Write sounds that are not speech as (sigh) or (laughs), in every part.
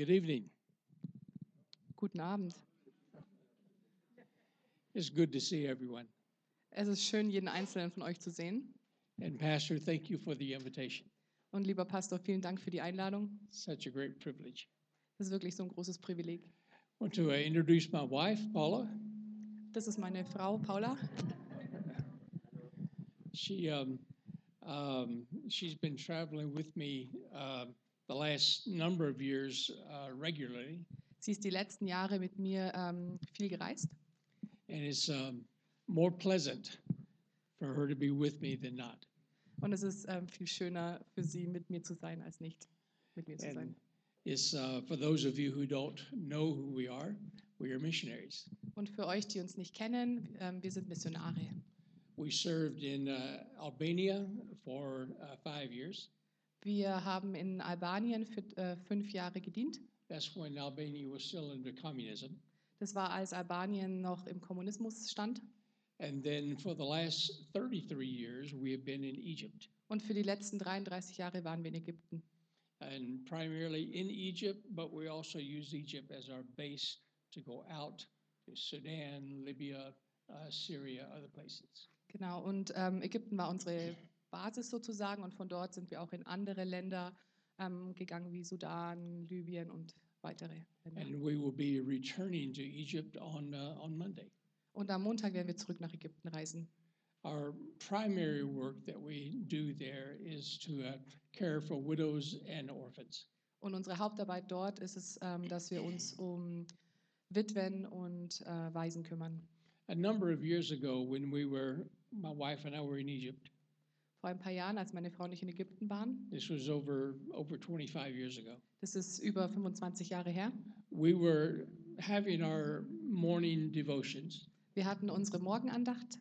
Good evening. Guten Abend. It's good to see everyone. Es ist schön, jeden einzelnen von euch zu sehen. And Pastor, thank you for the invitation. Und lieber Pastor, vielen Dank für die Einladung. Such a great privilege. Das ist wirklich so ein großes Privileg. Want to uh, introduce my wife, Paula. Das ist meine Frau Paula. She um, um, she's been traveling with me uh, the last number of years uh, regularly, Sie ist die letzten Jahre mit mir ähm, viel gereist. and it's um, more pleasant for her to be with me than not. Und es ist ähm, viel schöner für sie, mit mir zu sein, als nicht mit mir zu And sein. it's uh, for those of you who don't know who we are, we are missionaries. Und für euch, die uns nicht kennen, ähm, wir sind Missionare. We served in uh, Albania for uh, five years. Wir haben in Albanien für äh, fünf Jahre gedient. That's when Albania was still under communism. Das war, als Albanien noch im Kommunismus stand. And then for the last 33 years, we have been in Egypt. Und für die letzten 33 Jahre waren wir in Ägypten. And primarily in Egypt, but we also use Egypt as our base to go out to Sudan, Libya, uh, Syria, other places. Genau, und ähm, Ägypten war unsere Basis sozusagen und von dort sind wir auch in andere Länder ähm, gegangen, wie Sudan, Libyen und weitere Länder. And we will be returning to Egypt on, uh, on Monday. Und am Montag werden wir zurück nach Ägypten reisen. Our primary work that we do there is to uh, care for widows and orphans. Und unsere Hauptarbeit dort ist es, ähm, dass wir uns um Witwen und äh, Waisen kümmern. A number of years ago, when we were, my wife and I were in Egypt, Vor ein paar Jahren, als meine Frau und ich in Ägypten waren, this was over, over 25 years ago, das ist über 25 Jahre her, we were having our morning devotions, wir hatten unsere Morgenandacht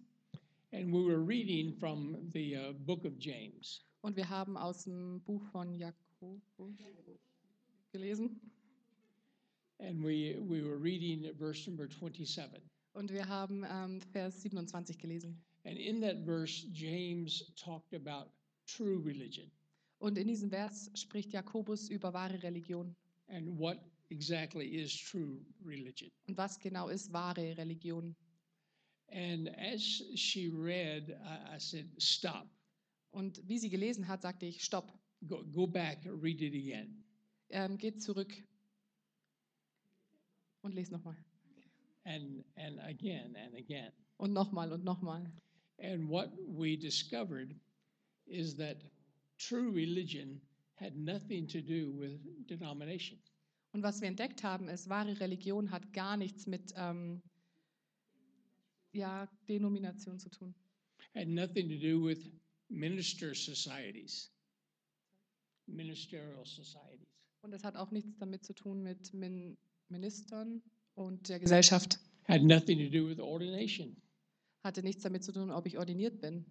and we were reading from the uh, book of James. und wir haben aus dem Buch von Jakobus gelesen. And we, we were reading verse number 27. Und wir haben ähm, Vers 27 gelesen. And in that verse, James talked about true religion Und in diesem Vers spricht Jakobus über wahre Religion. and what exactly is true religion. Und was genau ist wahre Religion? And as she read, I, I said, Stop, Und wie sie gelesen hat, sagte ich, stopp, go, go back, read it again. ähm, geht zurück und lese nochmal. And, and again and again. Und nochmal und nochmal. And what we discovered is that true religion had nothing to do with denomination. Und was wir entdeckt haben, ist, wahre Religion hat gar nichts mit ähm, ja, Denomination zu tun. Had nothing to do with minister societies, ministerial societies. Und es hat auch nichts damit zu tun mit Min Ministern und der Gesellschaft. Had nothing to do with ordination. Hatte nichts damit zu tun, ob ich ordiniert bin.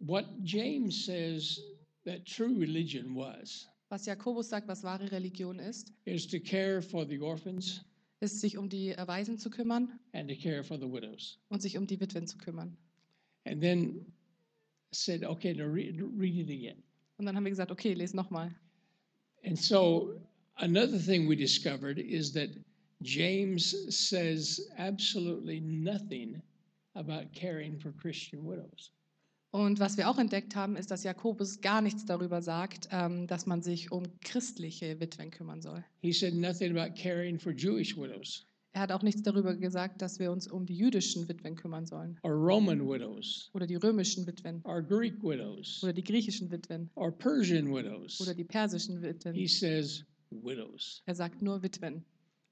What James says that true religion was Was Jakobus sagt, was wahre Religion ist, is to care for the orphans ist, sich um die Waisen zu kümmern and to care for the widows. und sich um die Witwen zu kümmern. And then said, okay, now read, read it again. Und dann haben wir gesagt, okay, les nochmal. And so another thing we discovered is that James says absolutely nothing about caring for Christian widows. Und was wir auch entdeckt haben, ist, dass Jakobus gar nichts darüber sagt, ähm, dass man sich um christliche Witwen kümmern soll. He said nothing about caring for Jewish widows Er hat auch nichts darüber gesagt, dass wir uns um die jüdischen Witwen kümmern sollen. or Roman widows Oder die römischen Witwen. or Greek widows Oder die griechischen Witwen. or Persian widows. Oder die persischen He Witwen. says widows. Er sagt nur Witwen.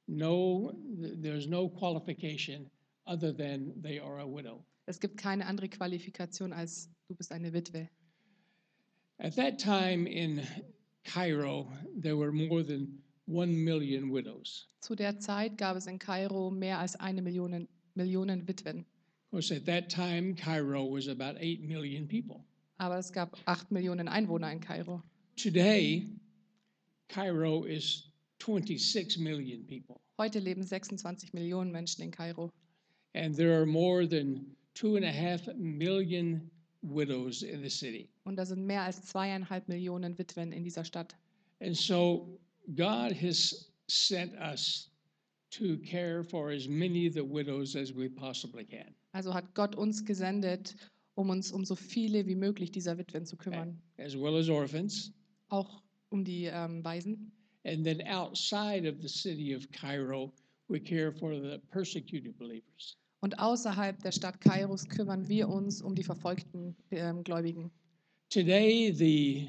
No, th- there's no qualification other than they are a widow. Es gibt keine andere Qualifikation als du bist eine Witwe. At that time in Cairo, there were more than one million widows. Zu der Zeit gab es in Kairo mehr als eine Million, Millionen Witwen. Of course, at that time, Cairo was about 8 million people. Aber es gab acht Millionen Einwohner in Kairo. Today, Cairo is 26 million people, Heute leben 26 Millionen Menschen in Kairo. and there are more than two and a half million widows in the city. Und da sind mehr als zweieinhalb Millionen Witwen in dieser Stadt. And so God has sent us to care for as many of the widows as we possibly can. Also hat Gott uns gesendet, um uns um so viele wie möglich dieser Witwen zu kümmern, as well as orphans. auch um die ähm, Waisen. And then outside of the city of Cairo, we care for the persecuted believers. Und außerhalb der Stadt Kairos kümmern wir uns um die verfolgten ähm, Gläubigen. Today, the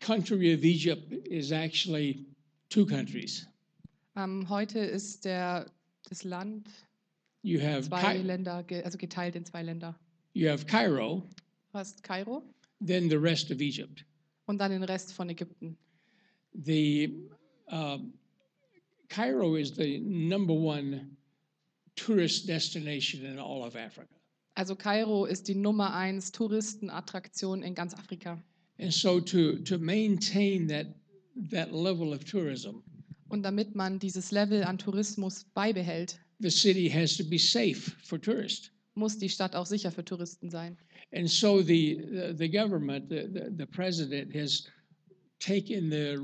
country of Egypt is actually two countries. Ähm, heute ist der, das Land You have, zwei Cai- Länder, also geteilt in zwei Länder. you have Cairo, Du hast Kairo then the rest of Egypt. und dann den Rest von Ägypten. The um, Cairo is the number one tourist destination in all of Africa. Also Kairo ist die Nummer eins Touristenattraktion in ganz Afrika. And so to, to maintain that, that level of tourism, Und damit man dieses Level an Tourismus beibehält, the city has to be safe for tourists. muss die Stadt auch sicher für Touristen sein. And so the, the, the government, the, the, the president has taken the,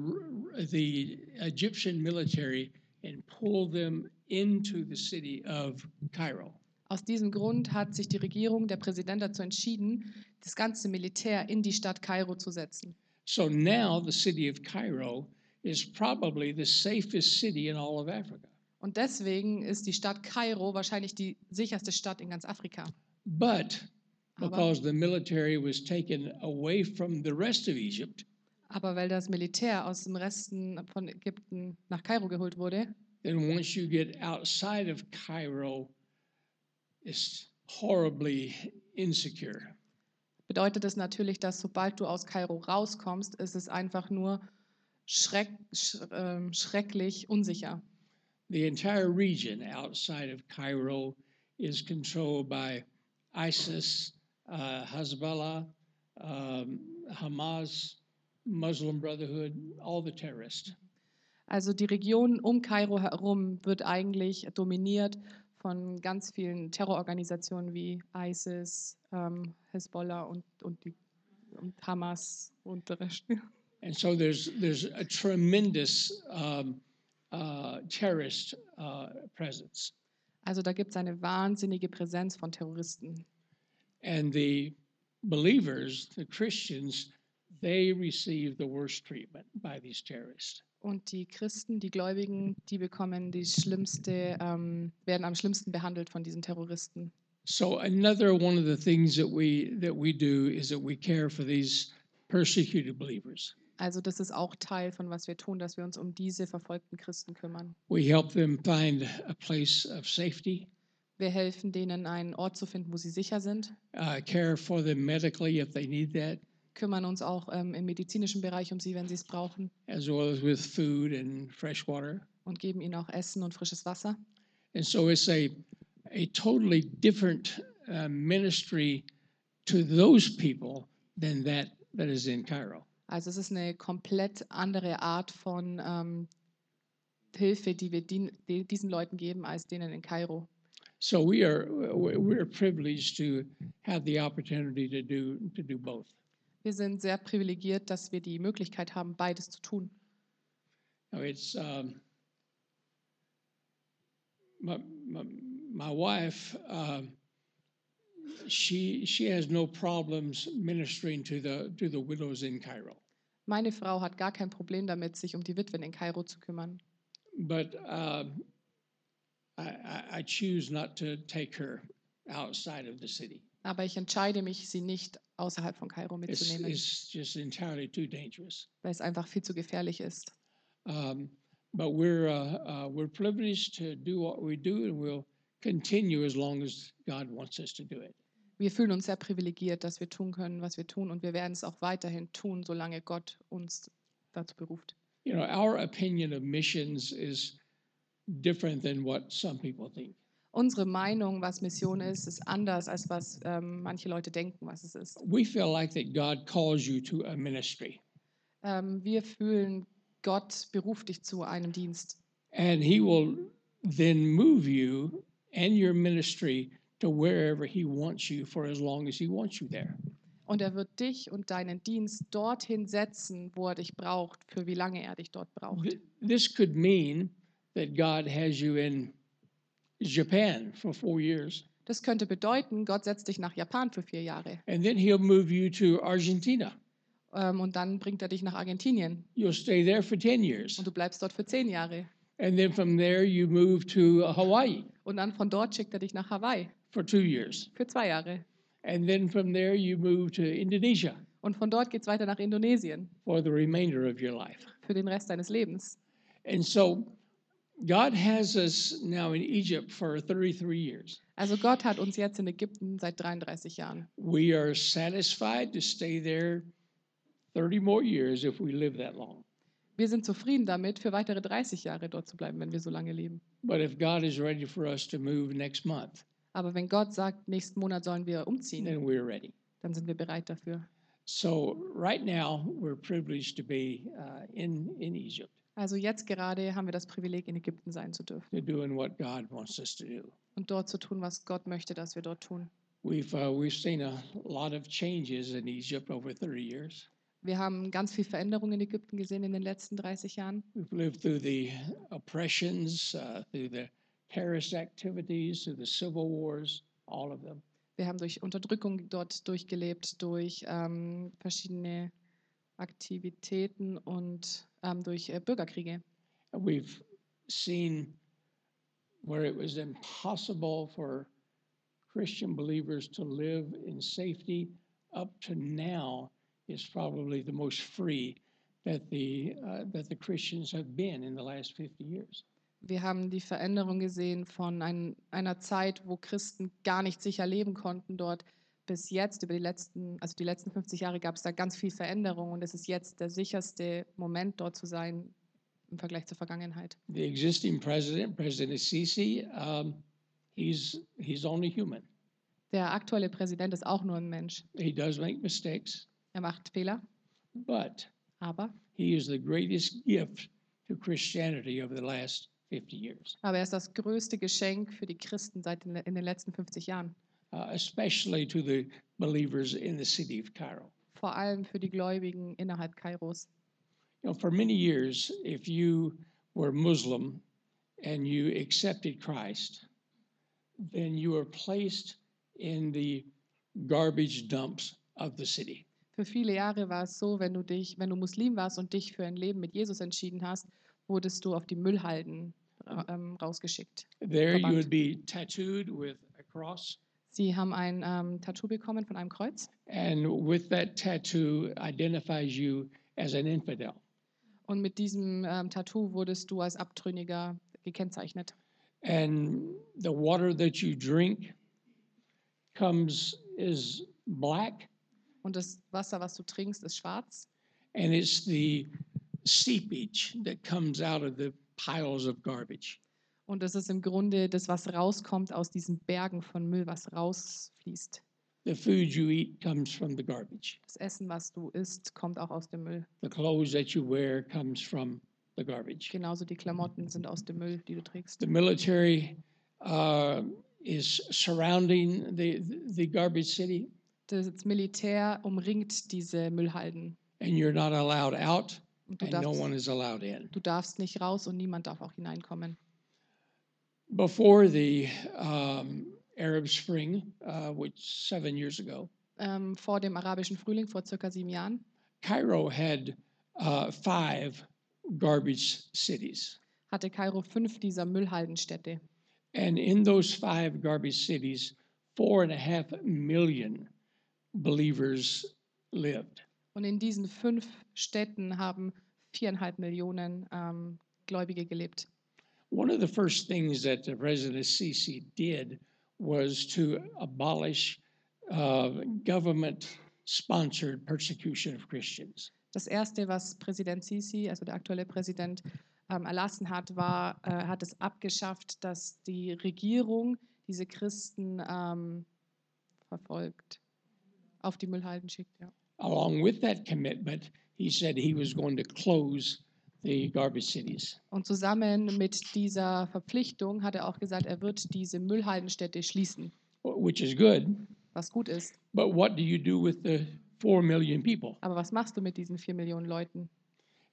the Egyptian military and pulled them into the city of Cairo. Aus diesem Grund hat sich die Regierung, der Präsident dazu entschieden, das ganze Militär in die Stadt Kairo zu setzen. So now the city of Cairo is probably the safest city in all of Africa. Und deswegen ist die Stadt Kairo wahrscheinlich die sicherste Stadt in ganz Afrika. But Aber, because the military was taken away from the rest of Egypt, aber weil das Militär aus dem Resten von Ägypten nach Kairo geholt wurde, then once you get outside of Cairo, it's horribly insecure. bedeutet es natürlich, dass sobald du aus Kairo rauskommst, ist es einfach nur schreck, sch, ähm, schrecklich unsicher. The entire region outside of Cairo is controlled by ISIS, uh, Hezbollah, um, Hamas, Muslim Brotherhood, all the terrorists. Also die Region um Kairo herum wird eigentlich dominiert von ganz vielen Terrororganisationen wie ISIS, ähm, Hezbollah und, und, die, und Hamas und der Rest. (laughs) And so there's, there's a tremendous um, uh, terrorist uh, presence. Also da gibt es eine wahnsinnige Präsenz von Terroristen. And the believers, the Christians, they receive the worst treatment by these terrorists. Und die Christen, die Gläubigen, die bekommen die schlimmste, ähm, werden am schlimmsten behandelt von diesen Terroristen. So another one of the things that we that we do is that we care for these persecuted believers. Also das ist auch Teil von was wir tun, dass wir uns um diese verfolgten Christen kümmern. We help them find a place of safety, Wir helfen denen, einen Ort zu finden, wo sie sicher sind, uh, care for them medically if they need that, kümmern uns auch ähm, im medizinischen Bereich um sie, wenn sie es brauchen as well as with food and fresh water. und geben ihnen auch Essen und frisches Wasser. And so it's a a totally different uh, ministry to those people than that that is in Cairo. Also es ist eine komplett andere Art von ähm, Hilfe, die wir dien, die, diesen Leuten geben, als denen in Kairo. So we are we're privileged to have the opportunity to do to do both. Wir sind sehr privilegiert, dass wir die Möglichkeit haben, beides zu tun. Now it's um, my, my, my wife. Um, she she has no problems ministering to the to the widows in Cairo, Meine Frau hat gar kein Problem damit, sich um die Witwen in Kairo zu kümmern. but um, I, I, I choose not to take her outside of the city. Aber ich entscheide mich, sie nicht außerhalb von Kairo It's, mitzunehmen, it's just entirely too dangerous. weil es einfach viel zu gefährlich ist. Um, but we're uh, uh, we're privileged to do what we do, and we'll continue as long as God wants us to do it. Wir fühlen uns sehr privilegiert, dass wir tun können, was wir tun und wir werden es auch weiterhin tun, solange Gott uns dazu beruft. You know, our opinion of missions is different than what some people think. Unsere Meinung, was Mission ist, ist anders, als was ähm, manche Leute denken, was es ist. We feel like that God calls you to a ministry, Ähm, wir fühlen, Gott beruft dich zu einem Dienst. and He will then move you and your ministry to wherever He wants you for as long as He wants you there. Und er wird dich und deinen Dienst dorthin setzen, wo er dich braucht, für wie lange er dich dort braucht. Th- This could mean that God has you in Japan for four years, Das könnte bedeuten, Gott setzt dich nach Japan für vier Jahre and then He'll move you to Argentina. ähm, und dann bringt er dich nach Argentinien You'll stay there for 10 years. und du bleibst dort für zehn Jahre. And then from there, you move to uh, Hawaii Und dann von dort schickt er dich nach Hawaii for two years. für zwei Jahre. And then from there, you move to Indonesia Und von dort geht es weiter nach Indonesien for the remainder of your life. für den Rest deines Lebens. And so, God has us now in Egypt for 33 years. Also Gott hat uns jetzt in Ägypten seit 33 Jahren. We are satisfied to stay there 30 more years if we live that long. Wir sind zufrieden damit, für weitere 30 Jahre dort zu bleiben, wenn wir so lange leben. But if God is ready for us to move next month, Aber wenn Gott sagt, nächsten Monat sollen wir umziehen, then we're ready. dann sind wir bereit dafür. So, right now, we're privileged to be uh, in, in Egypt, Also jetzt gerade haben wir das Privileg, in Ägypten sein zu dürfen to doing what God wants us to do. und dort zu tun, was Gott möchte, dass wir dort tun. We've, uh, we've seen a lot of changes in Egypt over 30 years. Wir haben ganz viel Veränderung in Ägypten gesehen in den letzten 30 Jahren. We've lived through the oppressions, uh, through the terrorist activities, through the civil wars, all of them. Wir haben durch Unterdrückung dort durchgelebt, durch ähm, verschiedene Aktivitäten und ähm, durch äh, Bürgerkriege. We've seen where it was impossible for Christian believers to live in safety up to now is probably the most free that the, uh, that the Christians have been in the last 50 years. Wir haben die Veränderung gesehen von ein, einer Zeit, wo Christen gar nicht sicher leben konnten dort, bis jetzt, über die letzten, also die letzten 50 Jahre gab es da ganz viel Veränderung und es ist jetzt der sicherste Moment dort zu sein im Vergleich zur Vergangenheit. The existing president, President Sisi, um, he's, he's only human. Der aktuelle Präsident ist auch nur ein Mensch. He does make mistakes, Er macht Fehler, but aber, he is the greatest gift to Christianity over the last 50 years. aber er ist das größte Geschenk für die Christen seit in den letzten 50 Jahren. Uh, especially to the believers in the city of Cairo. Vor allem für die Gläubigen innerhalb Kairos. You know, for many years, if you were Muslim and you accepted Christ, then you were placed in the garbage dumps of the city. Für viele Jahre war es so, wenn du dich, wenn du Muslim warst und dich für ein Leben mit Jesus entschieden hast, wurdest du auf die Müllhalden ra- ähm, rausgeschickt. There, you Verbannt. would be tattooed with a cross, Sie haben ein ähm, Tattoo bekommen von einem Kreuz and with that tattoo identifies you as an infidel. und mit diesem ähm, Tattoo wurdest du als Abtrünniger gekennzeichnet. And the water that you drink comes is black Und das Wasser, was du trinkst, ist schwarz. and it's the seepage that comes out of the piles of garbage. Und das ist im Grunde das, was rauskommt aus diesen Bergen von Müll, was rausfließt. The food you eat comes from the garbage. Das Essen, was du isst, kommt auch aus dem Müll. The clothes that you wear comes from the garbage. Genauso die Klamotten sind aus dem Müll, die du trägst. The military uh, is surrounding the, the garbage city, Das Militär umringt diese Müllhalden. and you're not allowed out, and no darfst, one is allowed in. du darfst nicht raus und niemand darf auch hineinkommen. Before the um, Arab Spring, uh, which seven years ago, Ähm, vor dem arabischen Frühling, vor circa sieben Jahren, Cairo had uh, five garbage cities. hatte Kairo fünf dieser Müllhaldenstädte. And in those five garbage cities, four and a half million believers lived. Und in diesen fünf Städten haben viereinhalb Millionen ähm, Gläubige gelebt. One of the first things that the President Sisi did was to abolish uh, government sponsored persecution of Christians. Das erste, was Präsident Sisi, also der aktuelle Präsident, ähm, erlassen hat, war, äh, hat es abgeschafft, dass die Regierung diese Christen ähm, verfolgt, auf die Müllhalden schickt. Ja. Along with that commitment, he said he was going to close the garbage cities. Und zusammen mit dieser Verpflichtung hat er auch gesagt, er wird diese Müllhaldenstädte schließen, which is good, was gut ist. But what do you do with the 4 million people? Aber was machst du mit diesen vier Millionen Leuten?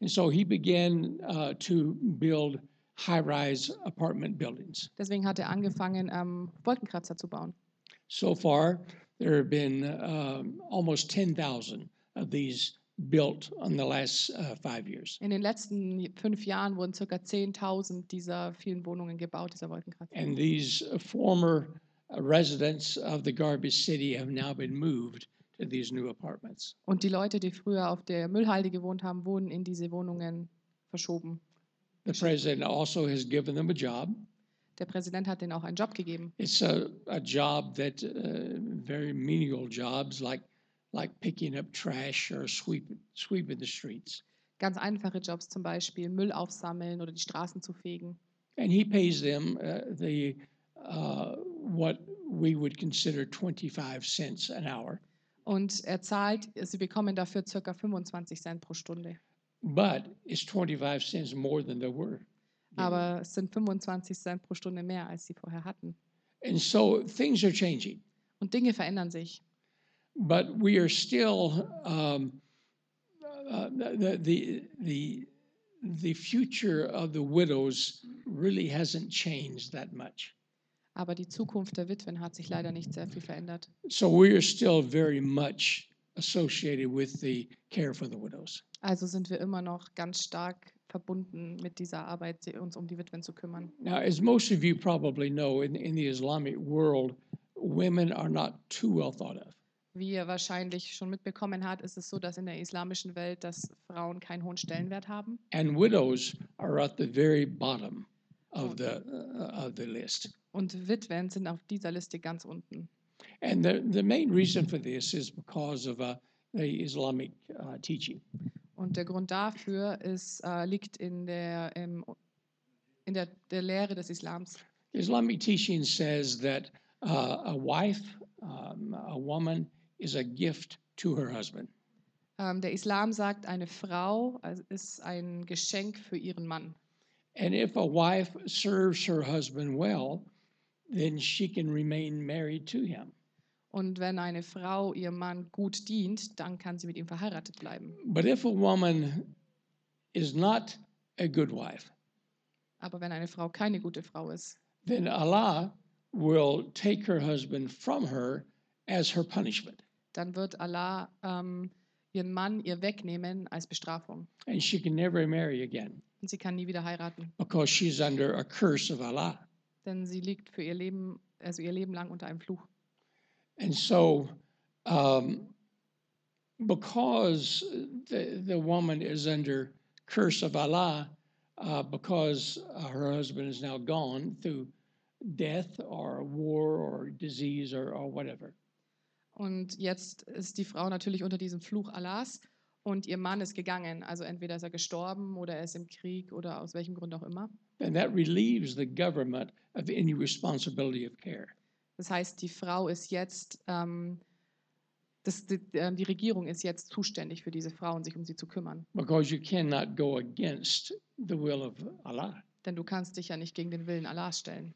And so he began uh, to build high rise apartment buildings. Deswegen hat er angefangen, ähm, Wolkenkratzer zu bauen. So far, there have been um, almost 10,000 of these built in the last uh, five years. In den letzten fünf Jahren wurden ca. 10.000 dieser vielen Wohnungen gebaut, dieser Wolkenkratzer. And these former residents of the garbage city have now been moved to these new apartments. Und die Leute, die früher auf der Müllhalde gewohnt haben, wurden in diese Wohnungen verschoben. The president also has given them a job. Der Präsident hat denen auch einen Job gegeben. It's a, a job that uh, very menial jobs like like picking up trash or sweep, sweeping the streets. Ganz einfache Jobs zum Beispiel, Müll aufsammeln oder die Straßen zu fegen. And he pays them uh, the uh, what we would consider 25 cents an hour. Und er zahlt, sie bekommen dafür ca. 25 Cent pro Stunde. But it's 25 cents more than they were. Aber es sind 25 Cent pro Stunde mehr, als sie vorher hatten. And so things are changing. Und Dinge verändern sich. But we are still um, uh, the, the the the future of the widows really hasn't changed that much. Aber die Zukunft der Witwen hat sich leider nicht sehr viel verändert. So we are still very much associated with the care for the widows. Also sind wir immer noch ganz stark verbunden mit dieser Arbeit, uns um die Witwen zu kümmern. Now, as most of you probably know, in, in the Islamic world, women are not too well thought of. Wie ihr wahrscheinlich schon mitbekommen habt, ist es so, dass in der islamischen Welt, dass Frauen keinen hohen Stellenwert haben. And widows are at the very bottom of the, uh, of the list. Und Witwen sind auf dieser Liste ganz unten. And the, the main reason for this is because of uh, the Islamic uh, teaching. Und der Grund dafür ist, äh, liegt in, der, ähm, in der, der Lehre des Islams. Islamic teaching says that uh, a wife, um, a woman, is a gift to her husband. Ähm, der Islam sagt, eine Frau also ist ein Geschenk für ihren Mann. And if a wife serves her husband well, then she can remain married to him. Und wenn eine Frau ihrem Mann gut dient, dann kann sie mit ihm verheiratet bleiben. But if a woman is not a good wife, Aber wenn eine Frau keine gute Frau ist, then Allah will take her husband from her as her punishment. Dann wird Allah ähm, ihren Mann ihr wegnehmen als Bestrafung. And she can never marry again Und sie kann nie wieder heiraten, because she's under a curse of Allah. denn sie liegt für ihr Leben, also ihr Leben lang unter einem Fluch. And so, um, because the, the woman is under curse of Allah, uh, because uh, her husband is now gone through death or war or disease or, or whatever. Und jetzt ist die Frau natürlich unter diesem Fluch Allahs und ihr Mann ist gegangen. Also entweder ist er gestorben oder er ist im Krieg oder aus welchem Grund auch immer. And that relieves the government of any responsibility of care. Das heißt, die Frau ist jetzt, ähm, das, die, äh, die Regierung ist jetzt zuständig für diese Frau und sich um sie zu kümmern. because you cannot go against the will of Allah. Denn du kannst dich ja nicht gegen den Willen Allahs stellen.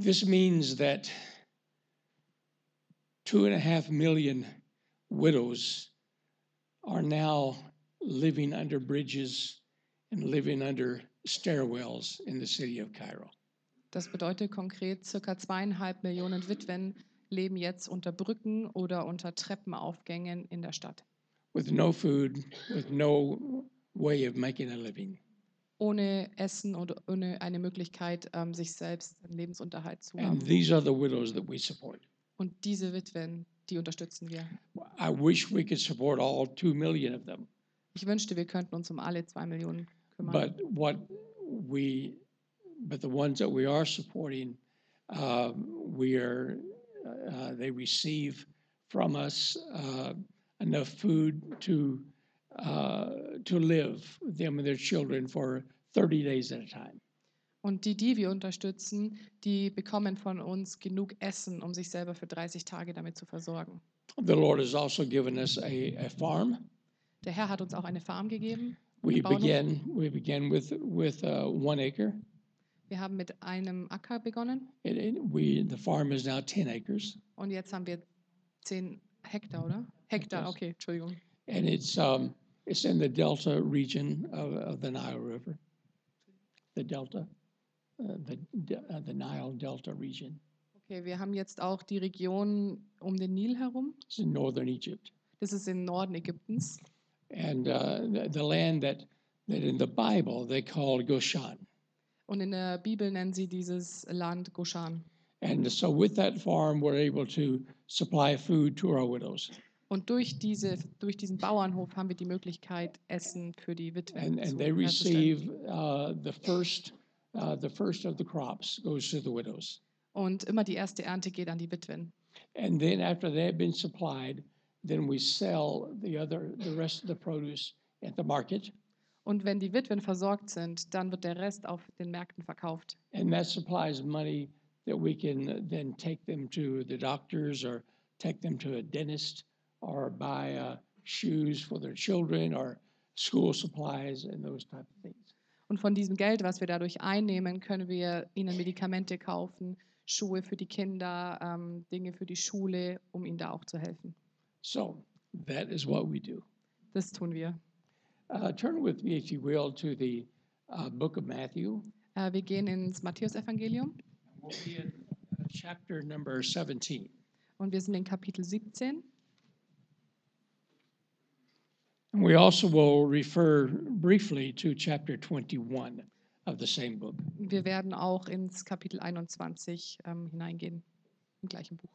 This means that two and a half million widows are now living under bridges and living under stairwells in the city of Cairo. Das bedeutet konkret, circa zweieinhalb Millionen Witwen leben jetzt unter Brücken oder unter Treppenaufgängen in der Stadt. With no food, with no way of making a living. Ohne Essen oder ohne eine Möglichkeit, ähm, sich selbst einen Lebensunterhalt zu And haben. these are the widows that we support. Und diese Witwen, die unterstützen wir. I wish we could support all two million of them. Ich wünschte, wir könnten uns um alle zwei Millionen kümmern. But what we, but the ones that we are supporting, um, we are, uh, they receive from us uh, enough food to uh, to live them and their children for 30 days at a time. Und die, die wir unterstützen, die bekommen von uns genug Essen, um sich selber für 30 Tage damit zu versorgen. The Lord has also given us a, a farm. Der Herr hat uns auch eine Farm gegeben. We began we began with with uh, one acre, Wir haben mit einem Acker begonnen And, and we the farm is now 10 acres, und jetzt haben wir 10 Hektar, oder? Hektar, okay, Entschuldigung. and it's um, it's in the delta region of, of the Nile River. The delta, the de- uh, the Nile Delta region. Okay, wir haben jetzt auch die Region um den Nil herum. It's in northern Egypt, Das ist im Norden Ägyptens. and uh, the, the land that that in the Bible they call Goshen. Und in der Bibel nennen sie dieses Land Goshan. And so, with that farm, we're able to supply food to our widows, Und durch, diese, durch diesen Bauernhof haben wir die Möglichkeit, Essen für die Witwen and and zu they herzustellen. receive uh, the first uh, the first of the crops goes to the widows. Und immer die erste Ernte geht an die Witwen. And then after they have been supplied, then we sell the other, the rest of the produce at the market. Und wenn die Witwen versorgt sind, dann wird der Rest auf den Märkten verkauft. And that supplies money that we can then take them to the doctors or take them to a dentist or buy uh, shoes for their children or school supplies and those type of things. Und von diesem Geld, was wir dadurch einnehmen, können wir ihnen Medikamente kaufen, Schuhe für die Kinder, ähm, Dinge für die Schule, um ihnen da auch zu helfen. So that is what we do. Das tun wir. Uh, turn with me, if you will, to the uh, book of Matthew. Äh, wir gehen ins Matthäusevangelium We'll be in uh, chapter number 17. und wir sind in Kapitel 17. And we also will refer briefly to chapter 21 of the same book. Wir werden auch ins Kapitel 21 ähm, hineingehen, im gleichen Buch.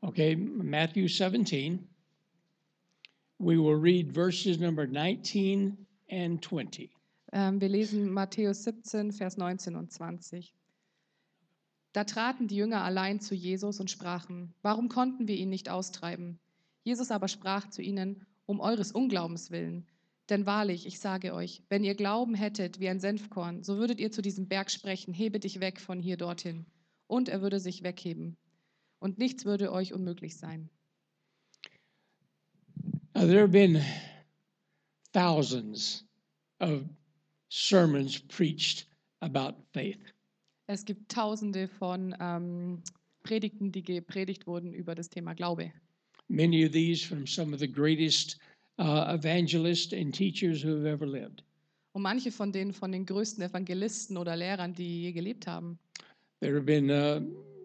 Okay, Matthew 17. We will read verses number 19 and 20. Ähm, wir lesen Matthäus 17, Vers 19 und 20. Da traten die Jünger allein zu Jesus und sprachen, warum konnten wir ihn nicht austreiben? Jesus aber sprach zu ihnen, um eures Unglaubens willen. Denn wahrlich, ich sage euch, wenn ihr Glauben hättet wie ein Senfkorn, so würdet ihr zu diesem Berg sprechen, hebe dich weg von hier dorthin. Und er würde sich wegheben. Und nichts würde euch unmöglich sein. Now, there have been thousands of sermons preached about faith. Es gibt tausende von ähm, Predigten, die gepredigt wurden über das Thema Glaube. Many of these from some of the greatest uh, evangelists and teachers who have ever lived. Und manche von denen von den größten Evangelisten oder Lehrern, die je gelebt haben. There have been uh,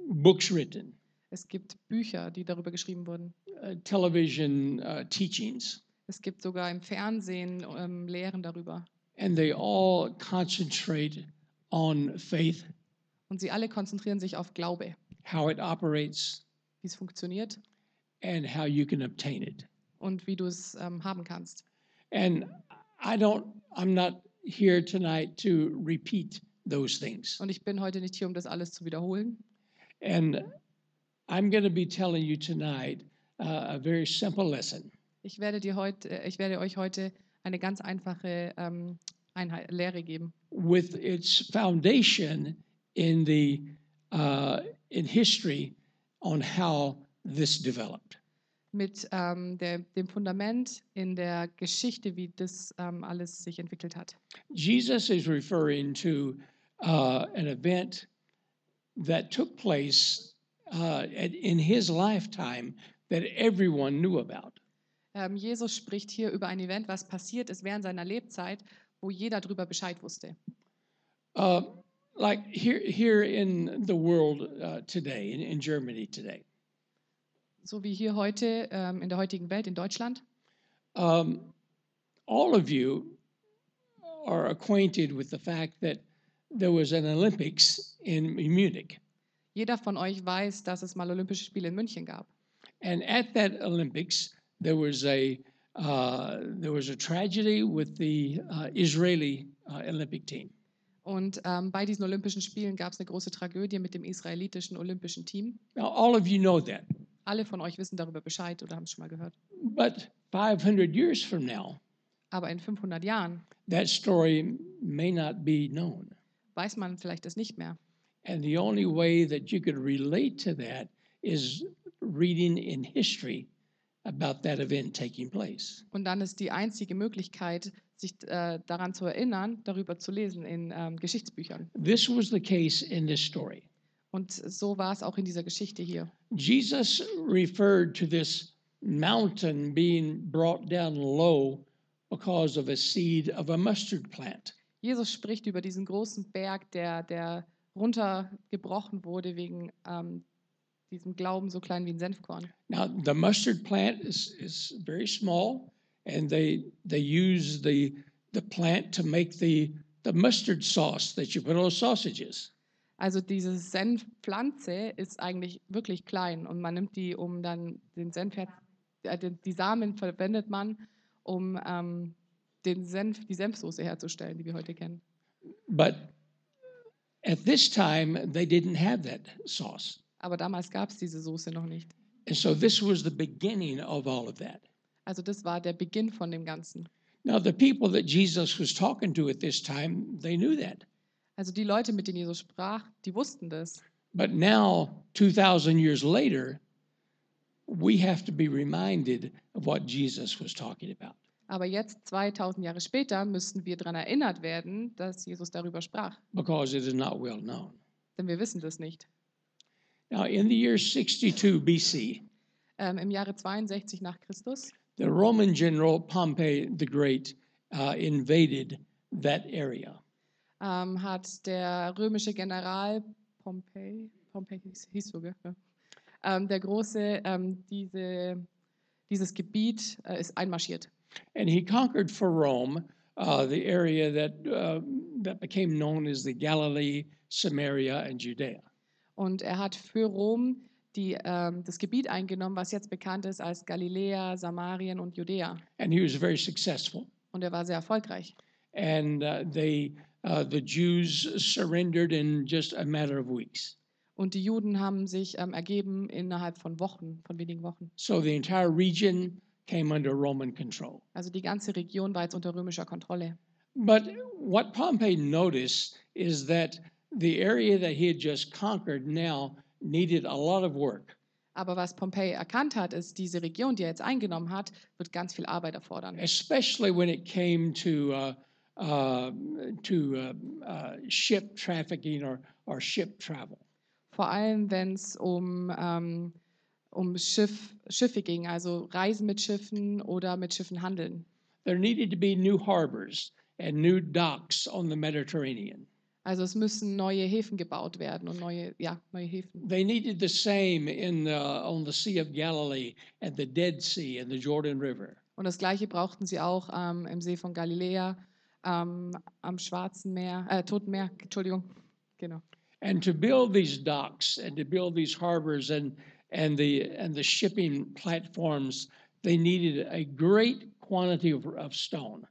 books written, Es gibt Bücher, die darüber geschrieben wurden. uh, television uh, teachings, Es gibt sogar im Fernsehen ähm, Lehren darüber. and they all concentrate on faith, Und sie alle konzentrieren sich auf Glaube, how it operates, wie es funktioniert and how you can obtain it. und wie du es ähm, haben kannst. And I don't, I'm not here tonight to repeat those things. Und ich bin heute nicht hier, um das alles zu wiederholen. And I'm going to be telling you tonight uh, a very simple lesson. Ich werde, dir heute, äh, ich werde euch heute eine ganz einfache ähm, Einheit, Lehre geben. with its foundation in the uh, in history on how this developed. Mit ähm, der, dem Fundament in der Geschichte, wie das ähm, alles sich entwickelt hat. Jesus is referring to uh, an event that took place uh, in his lifetime that everyone knew about. Ähm, Jesus spricht hier über ein Event, was passiert ist während seiner Lebzeit, wo jeder darüber Bescheid wusste. Uh, like here, here in the world uh, today, in, in Germany today, So wie hier heute ähm, in der heutigen Welt in Deutschland. um, all of you are acquainted with the fact that there was an Olympics in Munich. Jeder von euch weiß, dass es mal Olympische Spiele in München gab. And at that Olympics, there was a uh, there was a tragedy with the uh, Israeli uh, Olympic team. Und ähm, bei diesen Olympischen Spielen gab es eine große Tragödie mit dem israelitischen Olympischen Team. Now, all of you know that, Alle von euch wissen darüber Bescheid oder haben es schon mal gehört. but 500 years from now, Aber in 500 Jahren that story may not be known. weiß man vielleicht das nicht mehr. And the only way that you could relate to that is reading in history about that event taking place. Und dann ist die einzige Möglichkeit, sich äh, daran zu erinnern, darüber zu lesen in ähm, Geschichtsbüchern. This was the case in this story. Und so war es auch in dieser Geschichte hier. Jesus referred to this mountain being brought down low because of a seed of a mustard plant. Jesus spricht über diesen großen Berg, der, der runtergebrochen wurde wegen ähm, diesem Glauben so klein wie ein Senfkorn. Now, the mustard plant is, is very small, and they they use the the plant to make the the mustard sauce that you put on sausages. Also diese Senfpflanze ist eigentlich wirklich klein und man nimmt die, um dann den Senf, äh, die- die Samen verwendet man, um ähm, den Senf, die Senfsoße herzustellen, die wir heute kennen. But at this time, they didn't have that sauce. Aber damals gab es diese Soße noch nicht. And so this was the beginning of all of that. Also das war der Beginn von dem Ganzen. Now, the people that Jesus was talking to at this time, they knew that. Also die Leute, mit denen Jesus sprach, die wussten das. But now, 2,000 years later, we have to be reminded of what Jesus was talking about. Aber jetzt, 2000 Jahre später, müssen wir daran erinnert werden, dass Jesus darüber sprach. because it is not well known. Denn wir wissen das nicht. Now, in the year 62 BC, Ähm, Im Jahre 62 nach Christus the Roman general Pompey the Great uh, invaded that area. Ähm, hat der römische General Pompei, Pompei hieß, so, gell? Ähm, der Große, ähm, diese, dieses Gebiet äh, ist einmarschiert. And he conquered for Rome uh, the area that, uh, that became known as the Galilee, Samaria, and Judea. Und er hat für Rom die, ähm, das Gebiet eingenommen, was jetzt bekannt ist als Galiläa, Samarien und Judäa. And he was very successful. Und er war sehr erfolgreich. And uh, they, uh, the Jews surrendered in just a matter of weeks. Und die Juden haben sich ähm, ergeben innerhalb von Wochen, von wenigen Wochen. So the entire region came under Roman control. Also die ganze Region war jetzt unter römischer Kontrolle. But what Pompey noticed is that the area that he had just conquered now needed a lot of work. Aber was Pompey erkannt hat, ist, diese Region, die er jetzt eingenommen hat, wird ganz viel Arbeit erfordern. especially when it came to uh, uh, to uh, uh, ship trafficking or, or ship travel. Vor allem, wenn es um, ähm, um Schiff, Schiffe ging, also Reisen mit Schiffen oder mit Schiffen handeln. There needed to be new harbors and new docks on the Mediterranean. Also es müssen neue Häfen gebaut werden und neue, ja, neue Häfen. They needed the same in the, on the Sea of Galilee and the Dead Sea and the Jordan River. Und das Gleiche brauchten sie auch ähm, im See von Galiläa, ähm, am Schwarzen Meer, äh, Toten Meer, Entschuldigung, genau. And to build these docks and to build these harbors and, and, the, and the shipping platforms, they needed a great quantity of, of stone.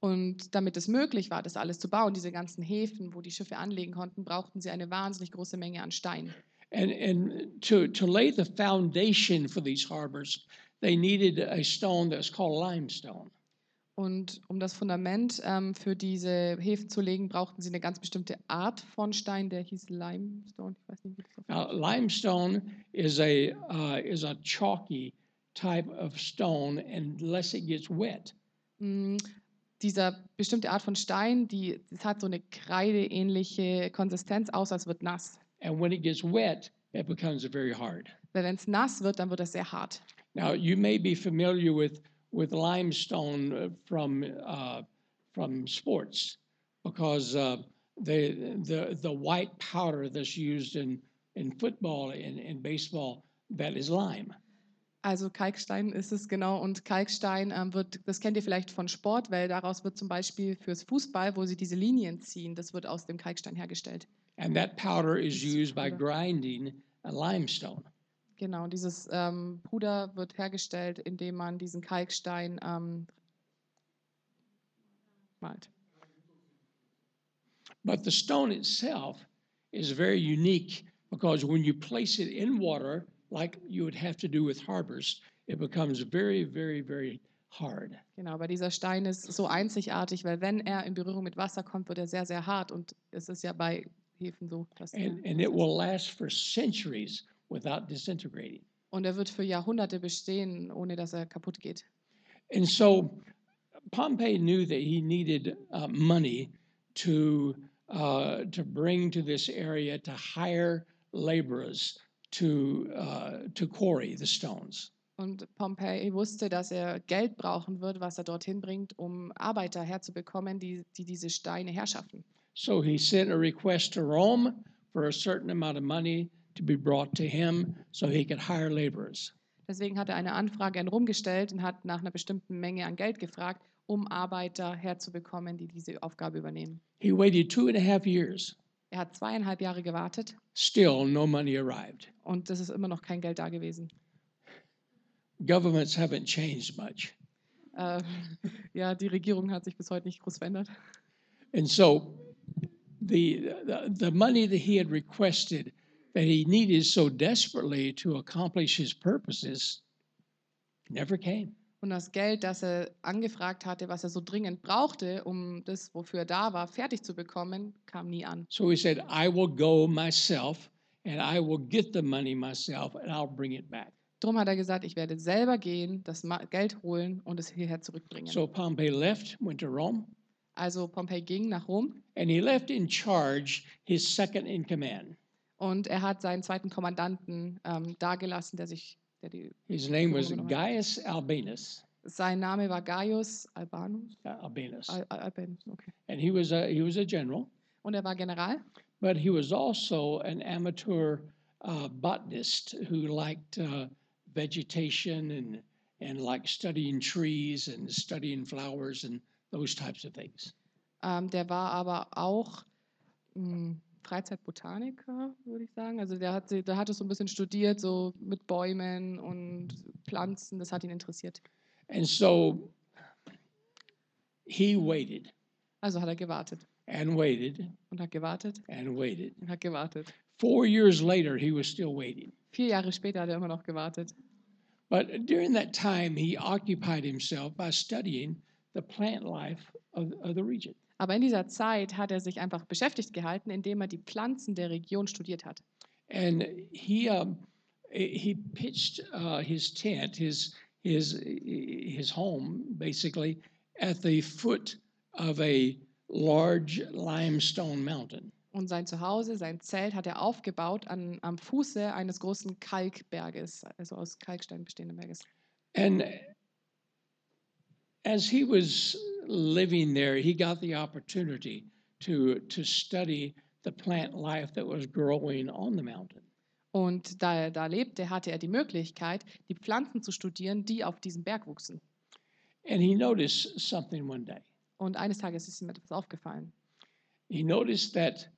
Und damit es möglich war, das alles zu bauen, diese ganzen Häfen, wo die Schiffe anlegen konnten, brauchten sie eine wahnsinnig große Menge an Stein. And, and to, to lay the foundation for these harbors, they needed a stone that's called limestone. Und um das Fundament ähm, für diese Häfen zu legen, brauchten sie eine ganz bestimmte Art von Stein, der hieß Limestone. Ich weiß nicht, wie das Now, limestone is a, uh, is a chalky type of stone unless it gets wet. Mm, dieser bestimmte Art von Stein, die das hat so eine kreideähnliche Konsistenz aus, als wird nass. And when it gets wet, it becomes very hard. Wenn es nass wird, dann wird es sehr hart. Now, you may be familiar with, with limestone uh, from, uh, from sports because uh, the, the, the white powder that's used in, in football and, and baseball, that is lime. Also Kalkstein ist es genau und Kalkstein ähm, wird, das kennt ihr vielleicht von Sport, weil daraus wird zum Beispiel fürs Fußball, wo sie diese Linien ziehen, das wird aus dem Kalkstein hergestellt. And that powder is used by grinding a limestone. Genau, dieses ähm, Puder wird hergestellt, indem man diesen Kalkstein ähm, malt. But the stone itself is very unique because when you place it in water, like you would have to do with harbors, it becomes very, very, very hard. Genau, aber dieser Stein ist so einzigartig, weil wenn er in Berührung mit Wasser kommt, wird er sehr, sehr hart und es ist ja bei Hefen so. Dass And, and it will last for centuries without disintegrating. und er wird für Jahrhunderte bestehen, ohne dass er kaputt geht. And so Pompey knew that he needed uh, money to uh, to bring to this area to hire laborers to uh, to quarry the stones. Und Pompey wusste, dass er Geld brauchen wird, was er dorthin bringt, um Arbeiter herzubekommen, die, die diese Steine herschaffen. So he sent a request to Rome for a certain amount of money to be brought to him so he could hire laborers. Deswegen hat er eine Anfrage an Rom gestellt und hat nach einer bestimmten Menge an Geld gefragt, um Arbeiter herzubekommen, die diese Aufgabe übernehmen. He waited two and a half years. Er hat zweieinhalb Jahre gewartet Still, no money arrived. und es ist immer noch kein Geld da gewesen. Governments haven't changed much. Äh, (laughs) ja, die Regierung hat sich bis heute nicht groß verändert. And so the, the, the money that he had requested that he needed so desperately to accomplish his purposes never came. Und das Geld, das er angefragt hatte, was er so dringend brauchte, um das, wofür er da war, fertig zu bekommen, kam nie an. So he said, I will go myself and I will get the money myself and I'll bring it back. Drum hat er gesagt, ich werde selber gehen, das Geld holen und es hierher zurückbringen. So Pompey left, went to Rome, Also Pompey ging nach Rom and he left in charge his second in command. Und er hat seinen zweiten Kommandanten ähm, dagelassen, der sich, der die, His name was Gaius Albinus. sein Name war Gaius Albanus. Albinus. Al, Al, Albanus, okay. And he was a, he was a general, Und er war General but he was also an amateur uh, botanist who liked uh, vegetation and, and liked studying trees and studying flowers and those types of things. Ähm, der war aber auch mh, Freizeitbotaniker, würde ich sagen. Also der hat, der hat es so ein bisschen studiert, so mit Bäumen und Pflanzen. Das hat ihn interessiert. And so he waited Also hat er gewartet and waited und hat gewartet and waited. und hat gewartet. Four years later, he was still waiting. Vier Jahre später hat er immer noch gewartet. But during that time, he occupied himself by studying the plant life of, of the region. Aber in dieser Zeit hat er sich einfach beschäftigt gehalten, indem er die Pflanzen der Region studiert hat. And he um, he pitched uh, his tent, his his his home, basically at the foot of a large limestone mountain. Und sein Zuhause, sein Zelt hat er aufgebaut an, am Fuße eines großen Kalkberges, also aus Kalkstein bestehenden Berges. And as he was living there, he got the opportunity to to study the plant life that was growing on the mountain. Und da er da lebte, hatte er die Möglichkeit, die Pflanzen zu studieren, die auf diesem Berg wuchsen. And he noticed something one day. Und eines Tages ist ihm etwas aufgefallen. He noticed that